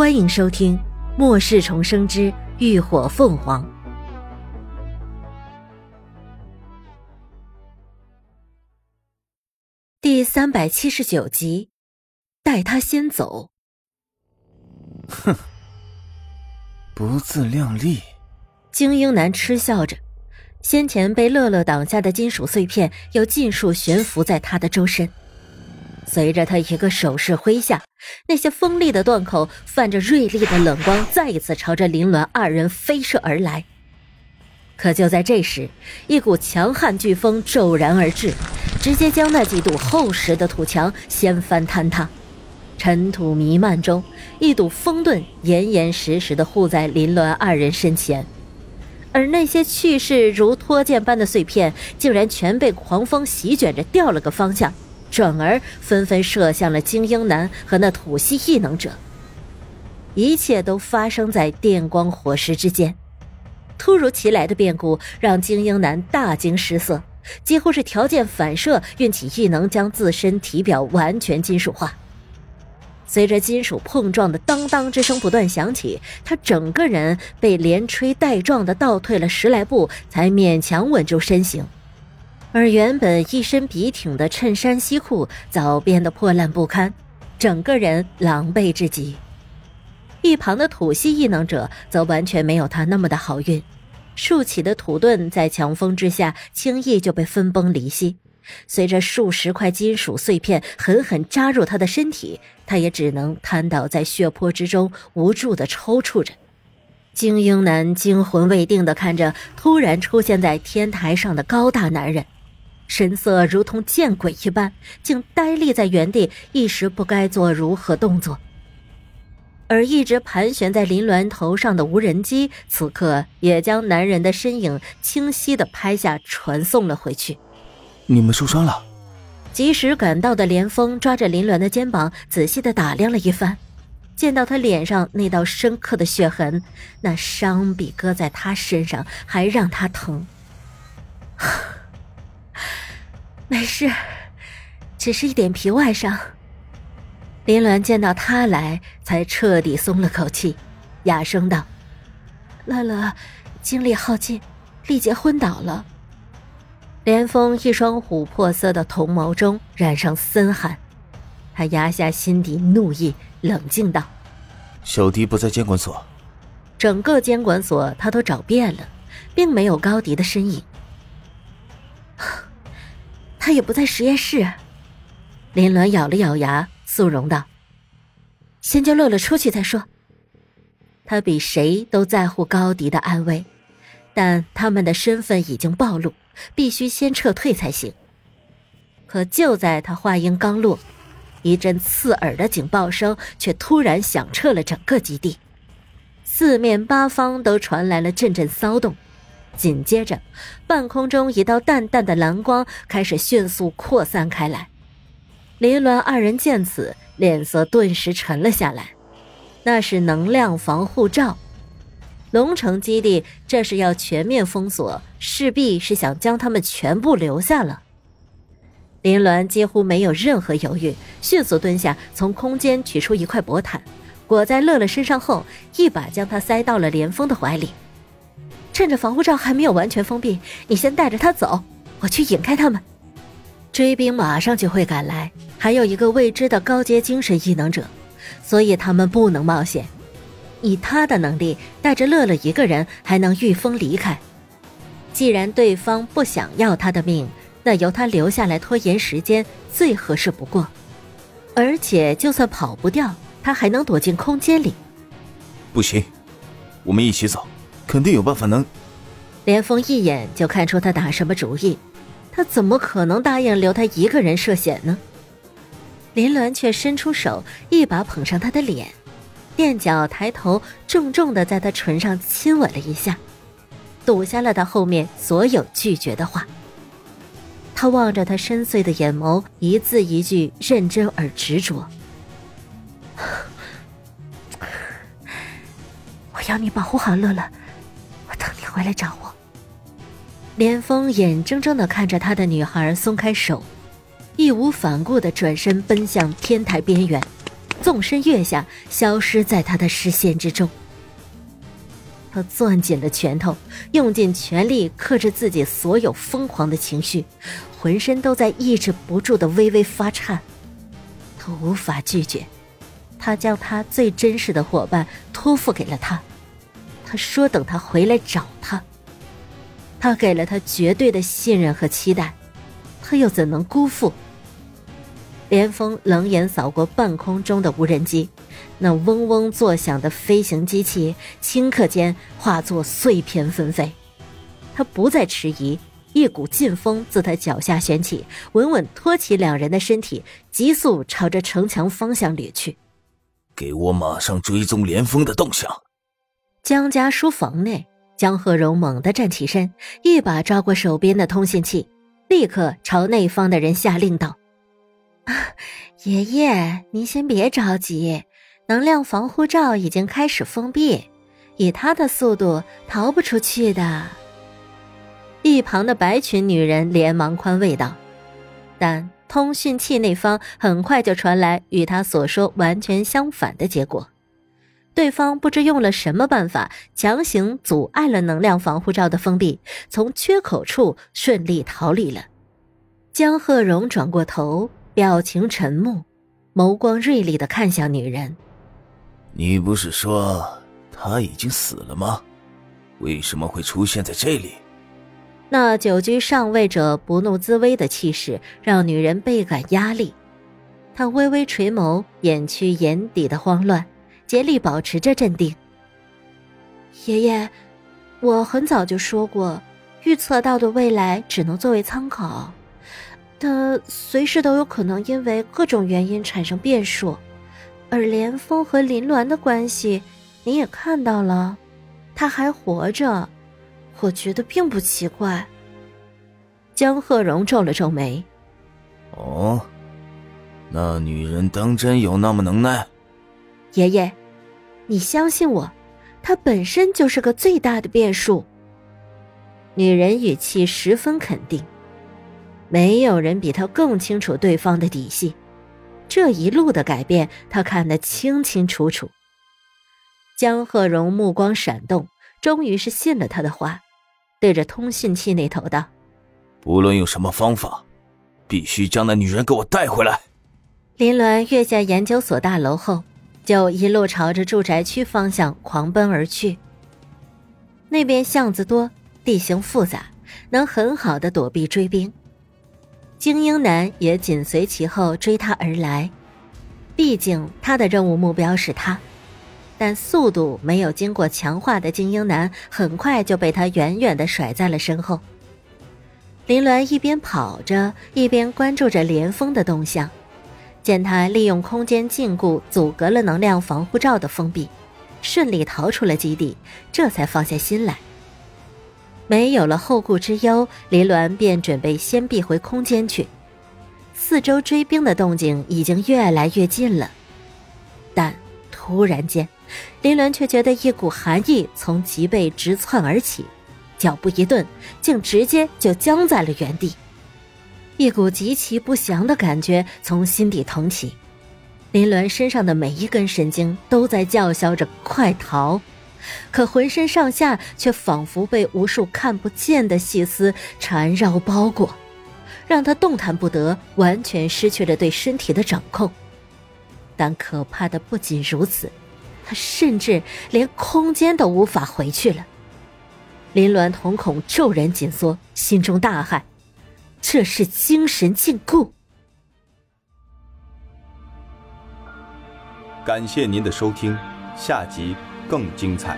欢迎收听《末世重生之浴火凤凰》第三百七十九集。带他先走。哼，不自量力！精英男嗤笑着，先前被乐乐挡下的金属碎片又尽数悬浮在他的周身。随着他一个手势挥下，那些锋利的断口泛着锐利的冷光，再一次朝着林鸾二人飞射而来。可就在这时，一股强悍飓风骤然而至，直接将那几堵厚实的土墙掀翻坍塌。尘土弥漫中，一堵风盾严严实实的护在林鸾二人身前，而那些去势如脱箭般的碎片，竟然全被狂风席卷着掉了个方向。转而纷纷射向了精英男和那土系异能者。一切都发生在电光火石之间，突如其来的变故让精英男大惊失色，几乎是条件反射运起异能，将自身体表完全金属化。随着金属碰撞的当当之声不断响起，他整个人被连吹带撞的倒退了十来步，才勉强稳住身形。而原本一身笔挺的衬衫西裤早变得破烂不堪，整个人狼狈至极。一旁的土系异能者则完全没有他那么的好运，竖起的土盾在强风之下轻易就被分崩离析。随着数十块金属碎片狠狠扎入他的身体，他也只能瘫倒在血泊之中，无助的抽搐着。精英男惊魂未定的看着突然出现在天台上的高大男人。神色如同见鬼一般，竟呆立在原地，一时不该做如何动作。而一直盘旋在林鸾头上的无人机，此刻也将男人的身影清晰的拍下，传送了回去。你们受伤了？及时赶到的连峰抓着林鸾的肩膀，仔细的打量了一番，见到他脸上那道深刻的血痕，那伤比搁在他身上还让他疼。没事，只是一点皮外伤。林鸾见到他来，才彻底松了口气，哑声道：“乐乐精力耗尽，力竭昏倒了。”连峰一双琥珀色的瞳眸中染上森寒，他压下心底怒意，冷静道：“小迪不在监管所。”整个监管所他都找遍了，并没有高迪的身影。他也不在实验室。林鸾咬了咬牙，肃容道：“先叫乐乐出去再说。”他比谁都在乎高迪的安危，但他们的身份已经暴露，必须先撤退才行。可就在他话音刚落，一阵刺耳的警报声却突然响彻了整个基地，四面八方都传来了阵阵骚动。紧接着，半空中一道淡淡的蓝光开始迅速扩散开来。林鸾二人见此，脸色顿时沉了下来。那是能量防护罩。龙城基地这是要全面封锁，势必是想将他们全部留下了。林鸾几乎没有任何犹豫，迅速蹲下，从空间取出一块薄毯，裹在乐乐身上后，一把将他塞到了连峰的怀里。趁着防护罩还没有完全封闭，你先带着他走，我去引开他们。追兵马上就会赶来，还有一个未知的高阶精神异能者，所以他们不能冒险。以他的能力，带着乐乐一个人还能御风离开。既然对方不想要他的命，那由他留下来拖延时间最合适不过。而且就算跑不掉，他还能躲进空间里。不行，我们一起走。肯定有办法能。连峰一眼就看出他打什么主意，他怎么可能答应留他一个人涉险呢？林鸾却伸出手，一把捧上他的脸，垫脚抬头，重重的在他唇上亲吻了一下，堵下了他后面所有拒绝的话。他望着他深邃的眼眸，一字一句认真而执着。我要你保护好乐乐。回来找我。连峰眼睁睁的看着他的女孩松开手，义无反顾的转身奔向天台边缘。纵身跃下，消失在他的视线之中。他攥紧了拳头，用尽全力克制自己所有疯狂的情绪，浑身都在抑制不住的微微发颤。他无法拒绝，他将他最真实的伙伴托付给了他。他说：“等他回来找他。”他给了他绝对的信任和期待，他又怎能辜负？连峰冷眼扫过半空中的无人机，那嗡嗡作响的飞行机器顷刻间化作碎片纷飞。他不再迟疑，一股劲风自他脚下旋起，稳稳托起两人的身体，急速朝着城墙方向掠去。给我马上追踪连峰的动向。江家书房内，江鹤荣猛地站起身，一把抓过手边的通信器，立刻朝那方的人下令道。爷爷，您先别着急，能量防护罩已经开始封闭，以他的速度逃不出去的。一旁的白裙女人连忙宽慰道，但通讯器那方很快就传来与他所说完全相反的结果，对方不知用了什么办法，强行阻碍了能量防护罩的封闭，从缺口处顺利逃离了。江鹤荣转过头。表情沉默，眸光锐利的看向女人。你不是说他已经死了吗？为什么会出现在这里？那久居上位者不怒自威的气势，让女人倍感压力。她微微垂眸，掩去眼底的慌乱，竭力保持着镇定。爷爷，我很早就说过，预测到的未来只能作为参考。他随时都有可能因为各种原因产生变数，而连峰和林鸾的关系你也看到了，他还活着，我觉得并不奇怪。江鹤荣皱了皱眉：“哦，那女人当真有那么能耐？”爷爷，你相信我，她本身就是个最大的变数。女人语气十分肯定。没有人比她更清楚对方的底细，这一路的改变她看得清清楚楚。江鹤荣目光闪动，终于是信了他的话，对着通讯器那头道：“不论用什么方法，必须将那女人给我带回来。”林鸾跃下研究所大楼后，就一路朝着住宅区方向狂奔而去。那边巷子多，地形复杂，能很好的躲避追兵。精英男也紧随其后追他而来，毕竟他的任务目标是他，但速度没有经过强化的精英男很快就被他远远的甩在了身后。林鸾一边跑着，一边关注着连峰的动向，见他利用空间禁锢阻隔了能量防护罩的封闭，顺利逃出了基地，这才放下心来。没有了后顾之忧，林鸾便准备先避回空间去。四周追兵的动静已经越来越近了，但突然间，林鸾却觉得一股寒意从脊背直窜而起，脚步一顿，竟直接就僵在了原地。一股极其不祥的感觉从心底腾起，林鸾身上的每一根神经都在叫嚣着“快逃”。可浑身上下却仿佛被无数看不见的细丝缠绕包裹，让他动弹不得，完全失去了对身体的掌控。但可怕的不仅如此，他甚至连空间都无法回去了。林鸾瞳孔骤然紧缩，心中大骇：这是精神禁锢。感谢您的收听，下集。更精彩。